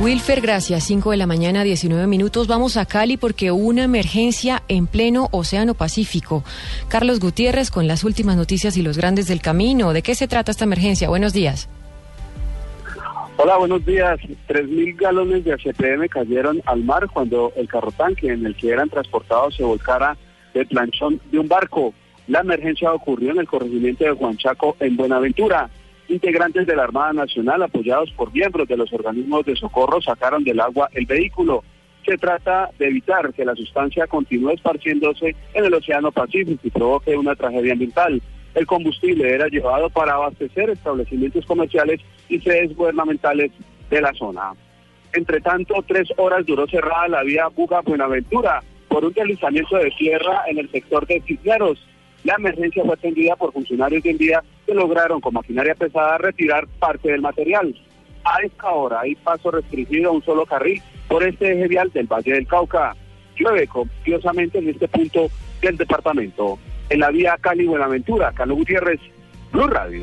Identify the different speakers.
Speaker 1: Wilfer, gracias. 5 de la mañana, 19 minutos. Vamos a Cali porque una emergencia en pleno Océano Pacífico. Carlos Gutiérrez con las últimas noticias y los grandes del camino. ¿De qué se trata esta emergencia? Buenos días.
Speaker 2: Hola, buenos días. 3.000 galones de HPM cayeron al mar cuando el carro tanque en el que eran transportados se volcara del planchón de un barco. La emergencia ocurrió en el corregimiento de Huanchaco, en Buenaventura. Integrantes de la Armada Nacional, apoyados por miembros de los organismos de socorro, sacaron del agua el vehículo. Se trata de evitar que la sustancia continúe esparciéndose en el Océano Pacífico y provoque una tragedia ambiental. El combustible era llevado para abastecer establecimientos comerciales y sedes gubernamentales de la zona. Entre tanto, tres horas duró cerrada la vía Buga-Buenaventura por un deslizamiento de tierra en el sector de Cisneros. La emergencia fue atendida por funcionarios de envía que lograron con maquinaria pesada retirar parte del material. A esta hora hay paso restringido a un solo carril por este eje vial del Valle del Cauca. Llueve copiosamente en este punto del departamento. En la vía Cali-Buenaventura, Carlos Gutiérrez, Blue Radio.